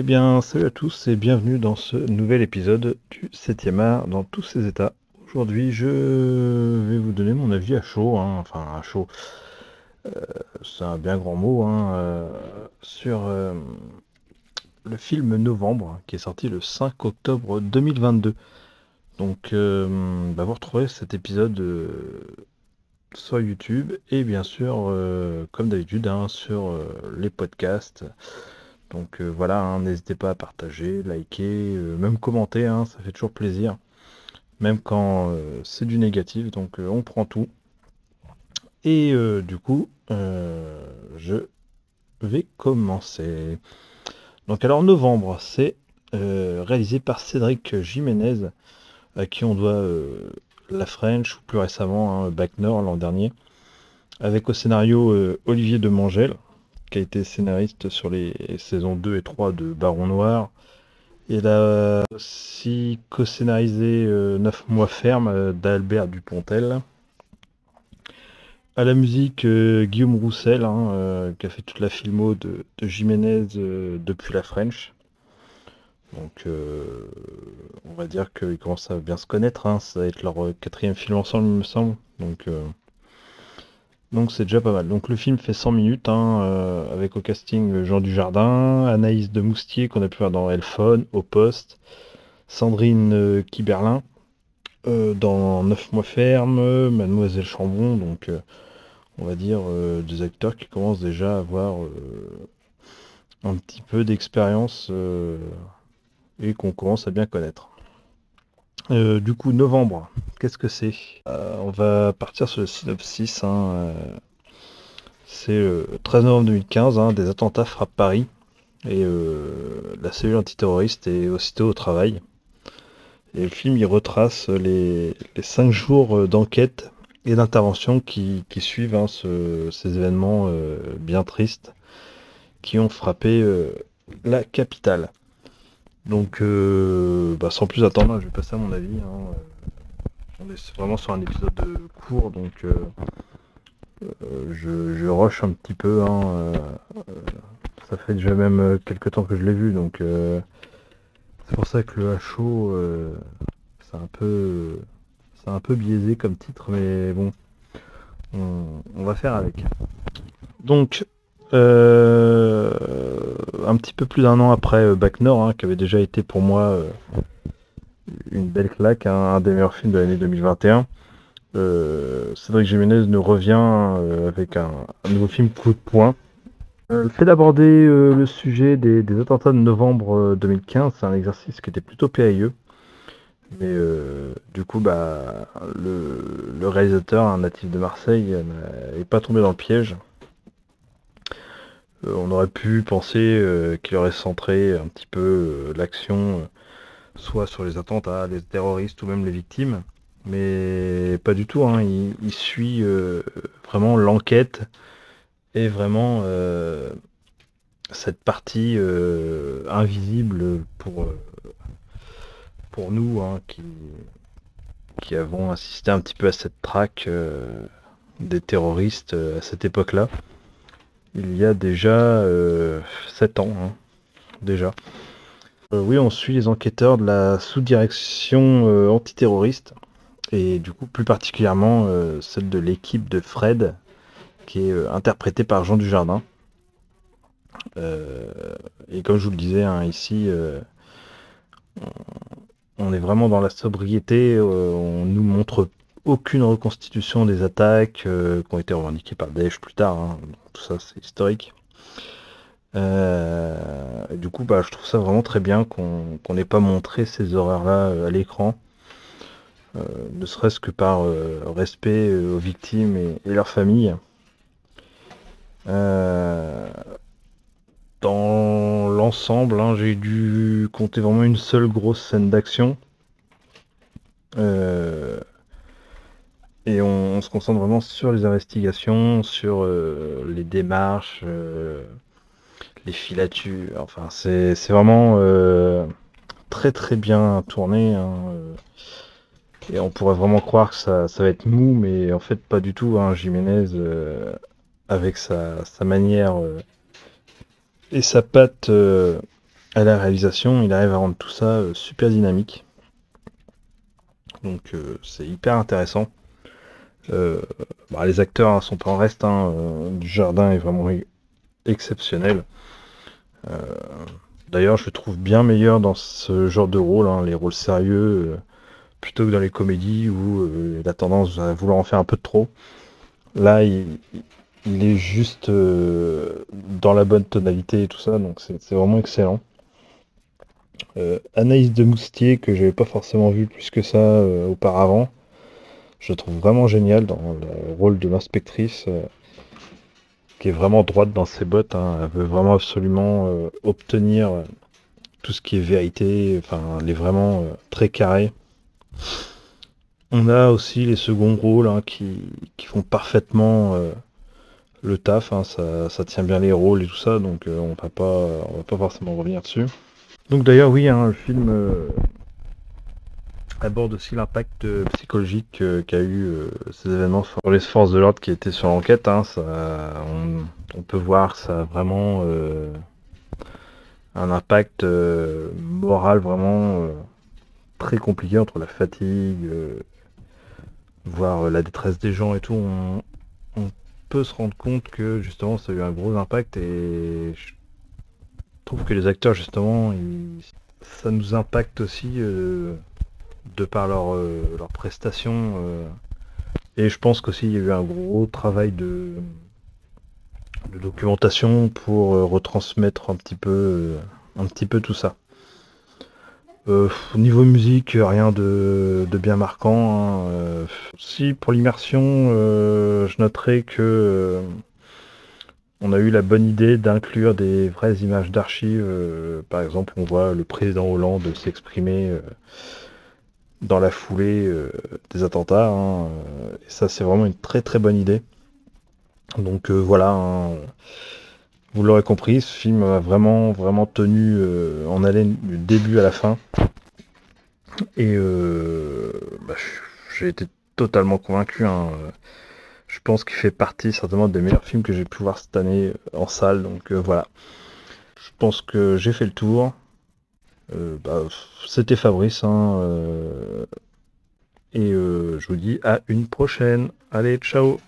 Eh bien, salut à tous et bienvenue dans ce nouvel épisode du 7e art dans tous ses états. Aujourd'hui, je vais vous donner mon avis à chaud, hein, enfin à chaud, euh, c'est un bien grand mot, hein, euh, sur euh, le film Novembre qui est sorti le 5 octobre 2022. Donc, bah, vous retrouvez cet épisode sur YouTube et bien sûr, comme d'habitude, hein, sur les podcasts. Donc euh, voilà, hein, n'hésitez pas à partager, liker, euh, même commenter, hein, ça fait toujours plaisir. Même quand euh, c'est du négatif, donc on prend tout. Et du coup, je vais commencer. Donc alors novembre, c'est réalisé par Cédric Jiménez, à qui on doit La French, ou plus récemment hein, Back Nord l'an dernier, avec au scénario Olivier de Mangel qui a été scénariste sur les saisons 2 et 3 de Baron Noir. Il a aussi co-scénarisé 9 euh, mois ferme euh, d'Albert Dupontel. À la musique, euh, Guillaume Roussel, hein, qui a fait toute la filmo de, Jiménez depuis la French. Donc, on va dire qu'ils commencent à bien se connaître. Hein. Ça va être leur quatrième film ensemble, il me semble. Donc, donc c'est déjà pas mal. Donc le film fait 100 minutes, hein, euh, avec au casting Jean Dujardin, Anaïs de Moustier qu'on a pu voir dans Elphone, Au Poste, Sandrine euh, Kiberlin euh, dans 9 mois ferme, Mademoiselle Chambon, donc on va dire des acteurs qui commencent déjà à avoir un petit peu d'expérience et qu'on commence à bien connaître. Euh, du coup, novembre, qu'est-ce que c'est euh, On va partir sur le synopsis. Hein, euh, c'est le 13 novembre 2015, hein, des attentats frappent Paris et la cellule antiterroriste est aussitôt au travail. Et le film il retrace les, les cinq jours d'enquête et d'intervention qui, suivent hein, ces événements bien tristes qui ont frappé la capitale. Donc, euh, bah, sans plus attendre, je vais passer à mon avis. Hein. On est vraiment sur un épisode court, donc euh, euh, je, rush un petit peu. Hein, ça fait déjà même quelques temps que je l'ai vu, donc c'est pour ça que le HO, c'est un peu, c'est un peu biaisé comme titre, mais bon, on va faire avec. Donc, euh, un petit peu plus d'un an après euh, Back Nord, hein, qui avait déjà été pour moi euh, une belle claque, hein, un des meilleurs films de l'année 2021. Cédric Jiménez nous revient avec un, nouveau film coup de poing. le fait d'aborder le sujet des, attentats de novembre 2015, c'est un exercice qui était plutôt périlleux. Mais du coup, bah, le, réalisateur, un natif de Marseille, n'est pas tombé dans le piège. Euh, on aurait pu penser euh, qu'il aurait centré un petit peu euh, l'action soit sur les attentats, les terroristes ou même les victimes. Mais pas du tout, hein. il, suit vraiment l'enquête et vraiment cette partie invisible pour, nous hein, qui, qui avons assisté un petit peu à cette traque des terroristes à cette époque-là il y a déjà 7 euh, ans, hein, déjà. Euh, oui, on suit les enquêteurs de la sous-direction euh, antiterroriste, et du coup plus particulièrement celle de l'équipe de Fred, qui est interprétée par Jean Dujardin. et comme je vous le disais hein, ici, on est vraiment dans la sobriété, on nous montre aucune reconstitution des attaques euh, qui ont été revendiquées par Daesh plus tard. Hein. Tout ça, c'est historique. Euh, du coup, bah, je trouve ça vraiment très bien qu'on n'ait pas montré ces horreurs-là euh, à l'écran. ne serait-ce que par respect aux victimes et, leurs familles. dans l'ensemble, hein, j'ai dû compter vraiment une seule grosse scène d'action. Et on, se concentre vraiment sur les investigations, sur euh, les démarches, euh, les filatures. Enfin, c'est vraiment euh, très très bien tourné. Hein, et on pourrait vraiment croire que ça, va être mou, mais en fait pas du tout. Hein, Jiménez, avec sa, manière et sa patte à la réalisation, il arrive à rendre tout ça super dynamique. Donc c'est hyper intéressant. Bah, les acteurs sont en reste. Hein, du jardin est vraiment exceptionnel. D'ailleurs, je le trouve bien meilleur dans ce genre de rôle, hein, les rôles sérieux, plutôt que dans les comédies où il a tendance à vouloir en faire un peu de trop. Là, il, est juste euh, dans la bonne tonalité et tout ça, donc c'est vraiment excellent. Euh, Anaïs de Moustier, que j'avais pas forcément vu plus que ça euh, auparavant, je trouve vraiment génial dans le rôle de l'inspectrice, qui est vraiment droite dans ses bottes. Hein. Elle veut vraiment absolument obtenir tout ce qui est vérité, enfin, elle est vraiment très carrée. On a aussi les seconds rôles hein, qui, font parfaitement euh, le taf, hein, ça, tient bien les rôles et tout ça, donc euh, on va pas va pas forcément revenir dessus. Donc d'ailleurs oui, le film euh, aborde aussi l'impact psychologique qu'a eu ces événements sur les forces de l'ordre qui étaient sur l'enquête. on, on, peut voir ça a vraiment un impact moral vraiment très compliqué entre la fatigue, voir euh, la détresse des gens et tout, on, peut se rendre compte que justement ça a eu un gros impact et je trouve que les acteurs justement ça nous impacte aussi euh, de par leur, euh, prestations et je pense qu'aussi il y a eu un gros travail de, documentation pour retransmettre un petit peu un petit peu tout ça. Euh, au niveau musique, rien de, bien marquant. Hein, euh, si pour l'immersion, euh, je noterai que on a eu la bonne idée d'inclure des vraies images d'archives. par exemple, on voit le président Hollande s'exprimer dans la foulée des attentats. Hein, et ça, c'est vraiment une très très bonne idée. Donc voilà. Hein, vous l'aurez compris, ce film a vraiment, vraiment tenu euh, en haleine du début à la fin. Et euh, bah, j'ai été totalement convaincu. Hein. Je pense qu'il fait partie certainement des meilleurs films que j'ai pu voir cette année en salle. Donc euh, voilà. Je pense que j'ai fait le tour. Bah, c'était Fabrice. Hein, et je vous dis à une prochaine. Allez, ciao